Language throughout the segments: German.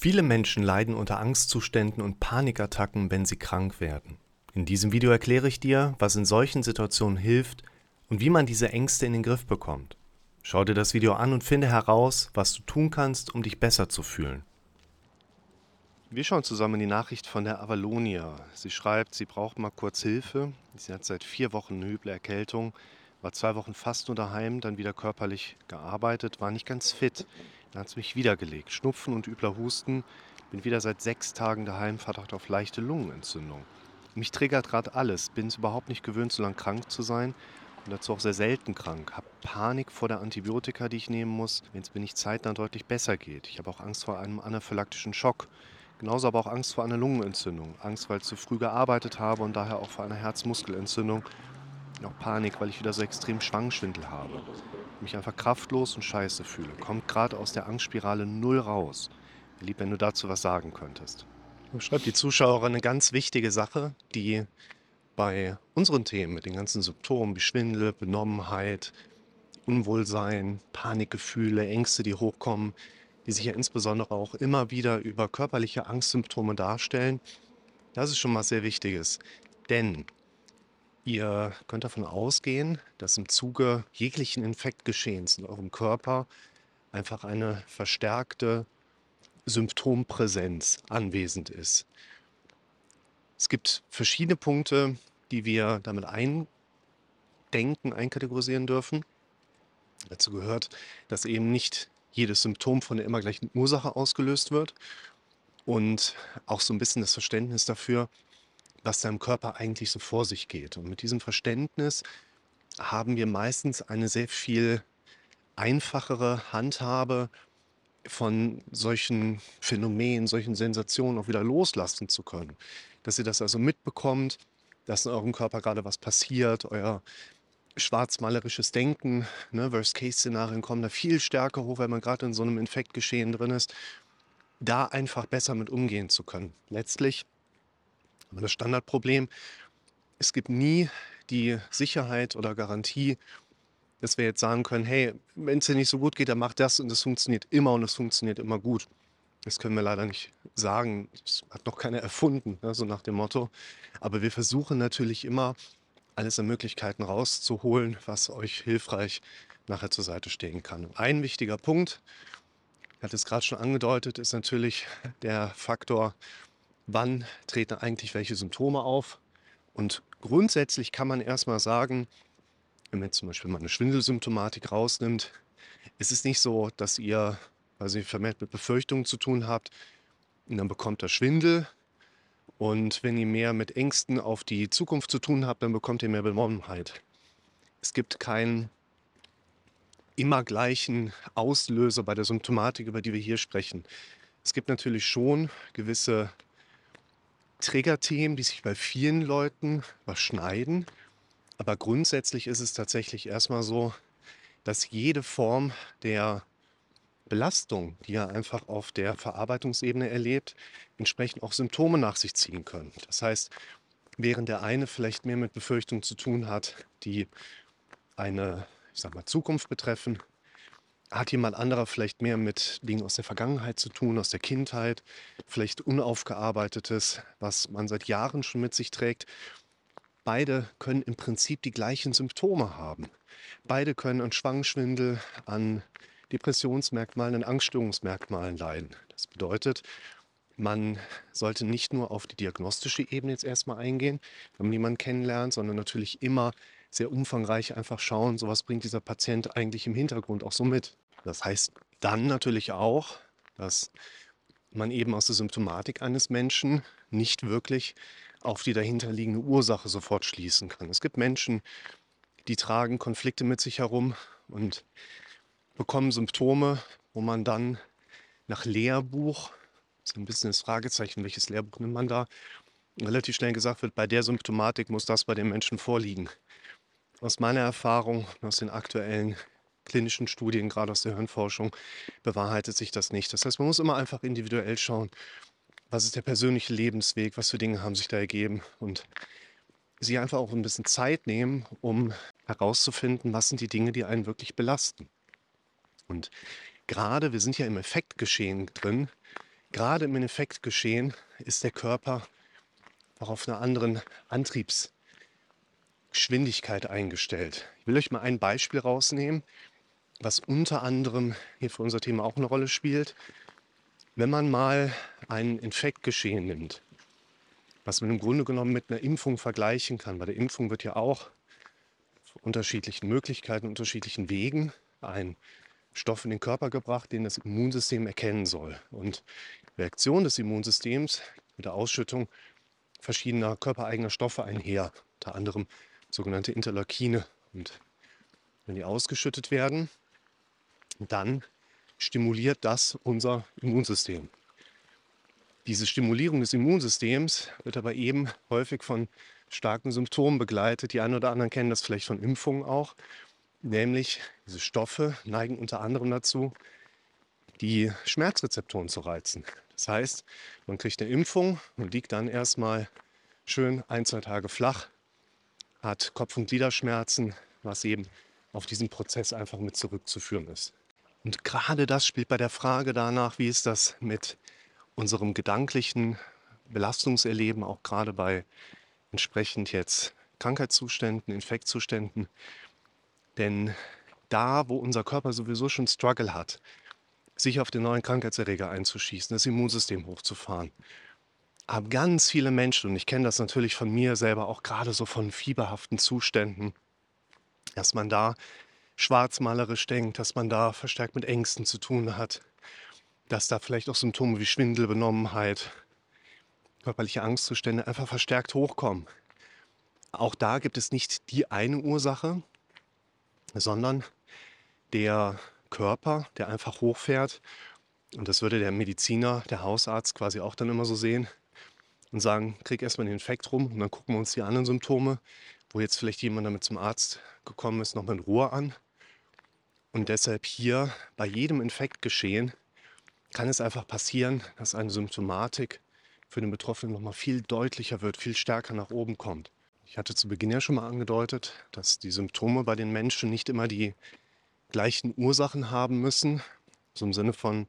Viele Menschen leiden unter Angstzuständen und Panikattacken, wenn sie krank werden. In diesem Video erkläre ich dir, was in solchen Situationen hilft und wie man diese Ängste in den Griff bekommt. Schau dir das Video an und finde heraus, was du tun kannst, um dich besser zu fühlen. Wir schauen zusammen die Nachricht von der Avalonia. Sie schreibt, sie braucht mal kurz Hilfe. Sie hat seit vier Wochen eine üble Erkältung, war zwei Wochen fast nur daheim, dann wieder körperlich gearbeitet, war nicht ganz fit. Dann hat es mich wiedergelegt. Schnupfen und übler Husten. Bin wieder seit sechs Tagen daheim, Verdacht auf leichte Lungenentzündung. Mich triggert gerade alles. Bin es überhaupt nicht gewöhnt, so lange krank zu sein. Und dazu auch sehr selten krank. Hab Panik vor der Antibiotika, die ich nehmen muss, wenn es mir nicht zeitnah deutlich besser geht. Ich habe auch Angst vor einem anaphylaktischen Schock. Genauso aber auch Angst vor einer Lungenentzündung. Angst, weil ich zu früh gearbeitet habe und daher auch vor einer Herzmuskelentzündung. Auch Panik, weil ich wieder so extrem Schwangenschwindel habe mich einfach kraftlos und scheiße fühle. Kommt gerade aus der Angstspirale null raus. Lieb, wenn du dazu was sagen könntest. Schreibt die Zuschauerin eine ganz wichtige Sache, die bei unseren Themen mit den ganzen Symptomen wie Schwindel, Benommenheit, Unwohlsein, Panikgefühle, Ängste, die hochkommen, die sich ja insbesondere auch immer wieder über körperliche Angstsymptome darstellen, das ist schon mal sehr Wichtiges. Denn Ihr könnt davon ausgehen, dass im Zuge jeglichen Infektgeschehens in eurem Körper einfach eine verstärkte Symptompräsenz anwesend ist. Es gibt verschiedene Punkte, die wir damit eindenken, einkategorisieren dürfen. Dazu gehört, dass eben nicht jedes Symptom von der immer gleichen Ursache ausgelöst wird und auch so ein bisschen das Verständnis dafür, was da im Körper eigentlich so vor sich geht. Und mit diesem Verständnis haben wir meistens eine sehr viel einfachere Handhabe von solchen Phänomenen, solchen Sensationen auch wieder loslassen zu können. Dass ihr das also mitbekommt, dass in eurem Körper gerade was passiert, euer schwarzmalerisches Denken, ne, Worst-Case-Szenarien kommen da viel stärker hoch, wenn man gerade in so einem Infektgeschehen drin ist, da einfach besser mit umgehen zu können. Letztlich aber das Standardproblem, es gibt nie die Sicherheit oder Garantie, dass wir jetzt sagen können, hey, wenn es dir nicht so gut geht, dann mach das und es funktioniert immer und es funktioniert immer gut. Das können wir leider nicht sagen. Das hat noch keiner erfunden, ne, so nach dem Motto. Aber wir versuchen natürlich immer, alles an Möglichkeiten rauszuholen, was euch hilfreich nachher zur Seite stehen kann. Und ein wichtiger Punkt, ich hatte es gerade schon angedeutet, ist natürlich der Faktor wann treten eigentlich welche Symptome auf. Und grundsätzlich kann man erstmal sagen, wenn man jetzt zum Beispiel mal eine Schwindelsymptomatik rausnimmt, ist es nicht so, dass ihr, ihr vermehrt mit Befürchtungen zu tun habt, und dann bekommt ihr Schwindel. Und wenn ihr mehr mit Ängsten auf die Zukunft zu tun habt, dann bekommt ihr mehr Benommenheit. Es gibt keinen immer gleichen Auslöser bei der Symptomatik, über die wir hier sprechen. Es gibt natürlich schon gewisse Triggerthemen, die sich bei vielen Leuten überschneiden. Aber grundsätzlich ist es tatsächlich erstmal so, dass jede Form der Belastung, die er einfach auf der Verarbeitungsebene erlebt, entsprechend auch Symptome nach sich ziehen können. Das heißt, während der eine vielleicht mehr mit Befürchtungen zu tun hat, die eine, ich sag mal, Zukunft betreffen, hat jemand anderer vielleicht mehr mit Dingen aus der Vergangenheit zu tun, aus der Kindheit, vielleicht unaufgearbeitetes, was man seit Jahren schon mit sich trägt. Beide können im Prinzip die gleichen Symptome haben. Beide können an Schwangschwindel, an Depressionsmerkmalen, an Angststörungsmerkmalen leiden. Das bedeutet, man sollte nicht nur auf die diagnostische Ebene jetzt erstmal eingehen, wenn man jemanden kennenlernt, sondern natürlich immer sehr umfangreich einfach schauen, so was bringt dieser Patient eigentlich im Hintergrund auch so mit. Das heißt dann natürlich auch, dass man eben aus der Symptomatik eines Menschen nicht wirklich auf die dahinterliegende Ursache sofort schließen kann. Es gibt Menschen, die tragen Konflikte mit sich herum und bekommen Symptome, wo man dann nach Lehrbuch, ist ein bisschen das Fragezeichen, welches Lehrbuch nimmt man da, relativ schnell gesagt wird, bei der Symptomatik muss das bei den Menschen vorliegen. Aus meiner Erfahrung, aus den aktuellen klinischen Studien, gerade aus der Hirnforschung, bewahrheitet sich das nicht. Das heißt, man muss immer einfach individuell schauen, was ist der persönliche Lebensweg, was für Dinge haben sich da ergeben und sich einfach auch ein bisschen Zeit nehmen, um herauszufinden, was sind die Dinge, die einen wirklich belasten. Und gerade, wir sind ja im Effektgeschehen drin, gerade im Infektgeschehen ist der Körper auch auf einer anderen Antriebsgeschwindigkeit eingestellt. Ich will euch mal ein Beispiel rausnehmen, was unter anderem hier für unser Thema auch eine Rolle spielt. Wenn man mal ein Infektgeschehen nimmt, was man im Grunde genommen mit einer Impfung vergleichen kann. Bei der Impfung wird ja auch unterschiedlichen Möglichkeiten, unterschiedlichen Wegen ein Stoff in den Körper gebracht, den das Immunsystem erkennen soll. Und die Reaktion des Immunsystems mit der Ausschüttung verschiedener körpereigener Stoffe einher, unter anderem sogenannte Interleukine. Und wenn die ausgeschüttet werden, dann stimuliert das unser Immunsystem. Diese Stimulierung des Immunsystems wird aber eben häufig von starken Symptomen begleitet. Die einen oder anderen kennen das vielleicht von Impfungen auch. Nämlich diese Stoffe neigen unter anderem dazu, die Schmerzrezeptoren zu reizen. Das heißt, man kriegt eine Impfung und liegt dann erstmal schön ein, zwei Tage flach, hat Kopf- und Gliederschmerzen, was eben auf diesen Prozess einfach mit zurückzuführen ist. Und gerade das spielt bei der Frage danach, wie ist das mit unserem gedanklichen Belastungserleben, auch gerade bei entsprechend jetzt Krankheitszuständen, Infektzuständen. Denn da, wo unser Körper sowieso schon Struggle hat, sich auf den neuen Krankheitserreger einzuschießen, das Immunsystem hochzufahren, haben ganz viele Menschen, und ich kenne das natürlich von mir selber auch gerade so von fieberhaften Zuständen, dass man da schwarzmalerisch denkt, dass man da verstärkt mit Ängsten zu tun hat, dass da vielleicht auch Symptome wie Schwindel, Benommenheit, körperliche Angstzustände einfach verstärkt hochkommen. Auch da gibt es nicht die eine Ursache, sondern der Körper, der einfach hochfährt. Und das würde der Mediziner, der Hausarzt quasi auch dann immer so sehen und sagen, krieg erstmal den Infekt rum und dann gucken wir uns die anderen Symptome, wo jetzt vielleicht jemand damit zum Arzt gekommen ist, nochmal in Ruhe an. Und deshalb hier bei jedem Infektgeschehen kann es einfach passieren, dass eine Symptomatik für den Betroffenen noch mal viel deutlicher wird, viel stärker nach oben kommt. Ich hatte zu Beginn ja schon mal angedeutet, dass die Symptome bei den Menschen nicht immer die gleichen Ursachen haben müssen. So im Sinne von,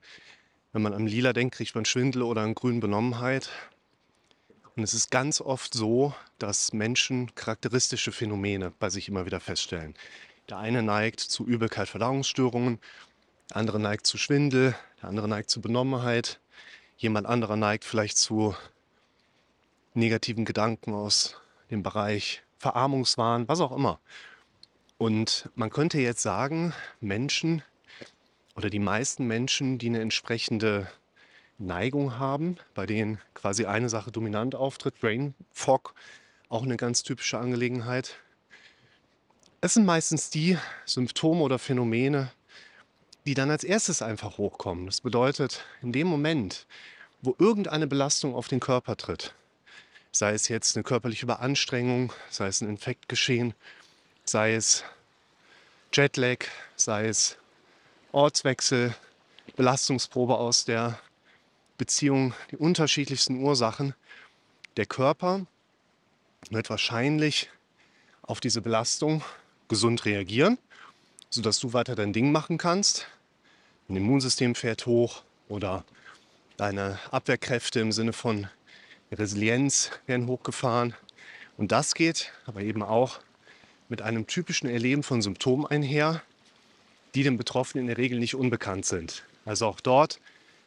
wenn man an Lila denkt, kriegt man Schwindel oder an grünen Benommenheit. Und es ist ganz oft so, dass Menschen charakteristische Phänomene bei sich immer wieder feststellen. Der eine neigt zu Übelkeit, Verdauungsstörungen, der andere neigt zu Schwindel, der andere neigt zu Benommenheit, jemand anderer neigt vielleicht zu negativen Gedanken aus dem Bereich Verarmungswahn, was auch immer. Und man könnte jetzt sagen, Menschen oder die meisten Menschen, die eine entsprechende Neigung haben, bei denen quasi eine Sache dominant auftritt, Brain Fog, auch eine ganz typische Angelegenheit. Es sind meistens die Symptome oder Phänomene, die dann als erstes einfach hochkommen. Das bedeutet, in dem Moment, wo irgendeine Belastung auf den Körper tritt, sei es jetzt eine körperliche Überanstrengung, sei es ein Infektgeschehen, sei es Jetlag, sei es Ortswechsel, Belastungsprobe aus der Beziehung, die unterschiedlichsten Ursachen. Der Körper wird wahrscheinlich auf diese Belastung gesund reagieren, sodass du weiter dein Ding machen kannst. Dein Immunsystem fährt hoch oder deine Abwehrkräfte im Sinne von Resilienz werden hochgefahren. Und das geht aber eben auch mit einem typischen Erleben von Symptomen einher, die dem Betroffenen in der Regel nicht unbekannt sind. Also auch dort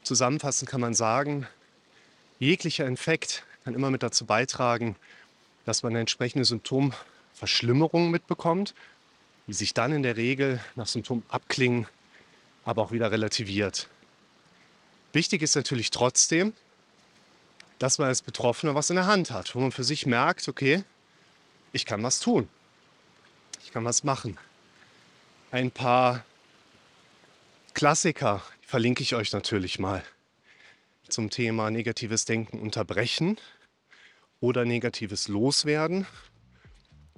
zusammenfassend kann man sagen, jeglicher Infekt kann immer mit dazu beitragen, dass man eine entsprechende Symptomverschlimmerung mitbekommt, die sich dann in der Regel nach Symptomabklingen aber auch wieder relativiert. Wichtig ist natürlich trotzdem, dass man als Betroffener was in der Hand hat, wo man für sich merkt, okay, ich kann was tun. Ich kann was machen. Ein paar Klassiker verlinke ich euch natürlich mal zum Thema negatives Denken unterbrechen oder negatives Loswerden.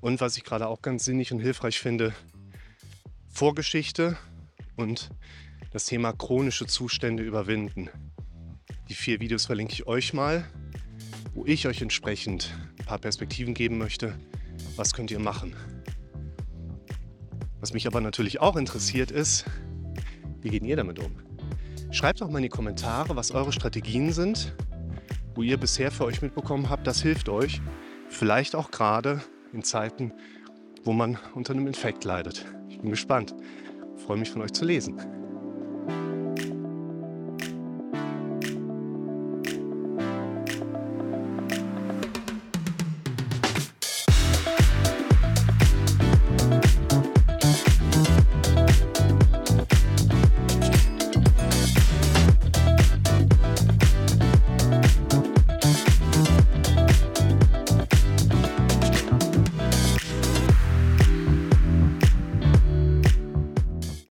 Und was ich gerade auch ganz sinnig und hilfreich finde, Vorgeschichte und das Thema chronische Zustände überwinden. Die vier Videos verlinke ich euch mal, wo ich euch entsprechend ein paar Perspektiven geben möchte. Was könnt ihr machen? Was mich aber natürlich auch interessiert ist, wie geht ihr damit um? Schreibt auch mal in die Kommentare, was eure Strategien sind, wo ihr bisher für euch mitbekommen habt, das hilft euch. Vielleicht auch gerade in Zeiten, wo man unter einem Infekt leidet. Ich bin gespannt. Ich freue mich von euch zu lesen.